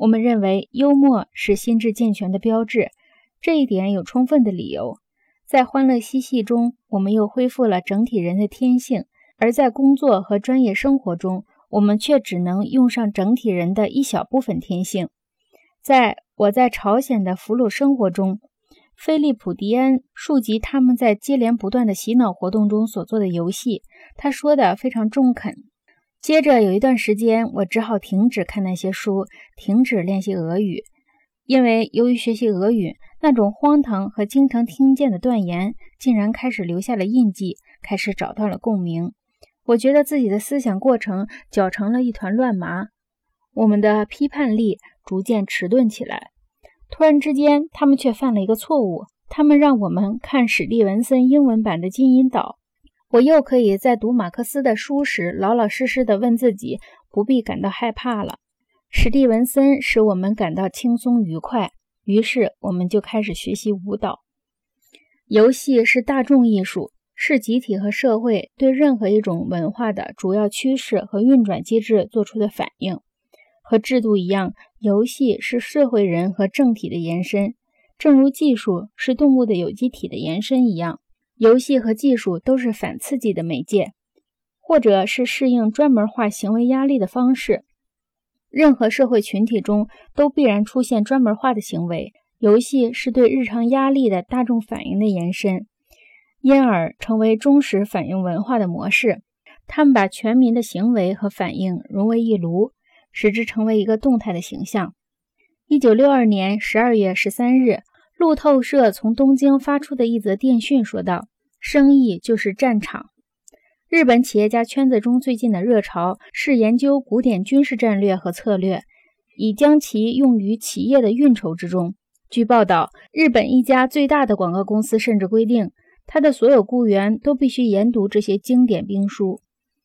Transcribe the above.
我们认为幽默是心智健全的标志，这一点有充分的理由。在欢乐嬉戏中，我们又恢复了整体人的天性；而在工作和专业生活中，我们却只能用上整体人的一小部分天性。在我在朝鲜的俘虏生活中，菲利普·迪恩述及他们在接连不断的洗脑活动中所做的游戏，他说的非常中肯。接着有一段时间，我只好停止看那些书，停止练习俄语，因为由于学习俄语，那种荒唐和经常听见的断言竟然开始留下了印记，开始找到了共鸣。我觉得自己的思想过程搅成了一团乱麻，我们的批判力逐渐迟钝起来。突然之间，他们却犯了一个错误，他们让我们看史蒂文森英文版的《金银岛》。我又可以在读马克思的书时，老老实实地问自己，不必感到害怕了。史蒂文森使我们感到轻松愉快，于是我们就开始学习舞蹈。游戏是大众艺术，是集体和社会对任何一种文化的主要趋势和运转机制做出的反应。和制度一样，游戏是社会人和政体的延伸，正如技术是动物的有机体的延伸一样。游戏和技术都是反刺激的媒介，或者是适应专门化行为压力的方式。任何社会群体中都必然出现专门化的行为。游戏是对日常压力的大众反应的延伸，因而成为忠实反映文化的模式。他们把全民的行为和反应融为一炉，使之成为一个动态的形象。一九六二年十二月十三日。路透社从东京发出的一则电讯说道：“生意就是战场。日本企业家圈子中最近的热潮是研究古典军事战略和策略，以将其用于企业的运筹之中。据报道，日本一家最大的广告公司甚至规定，他的所有雇员都必须研读这些经典兵书。”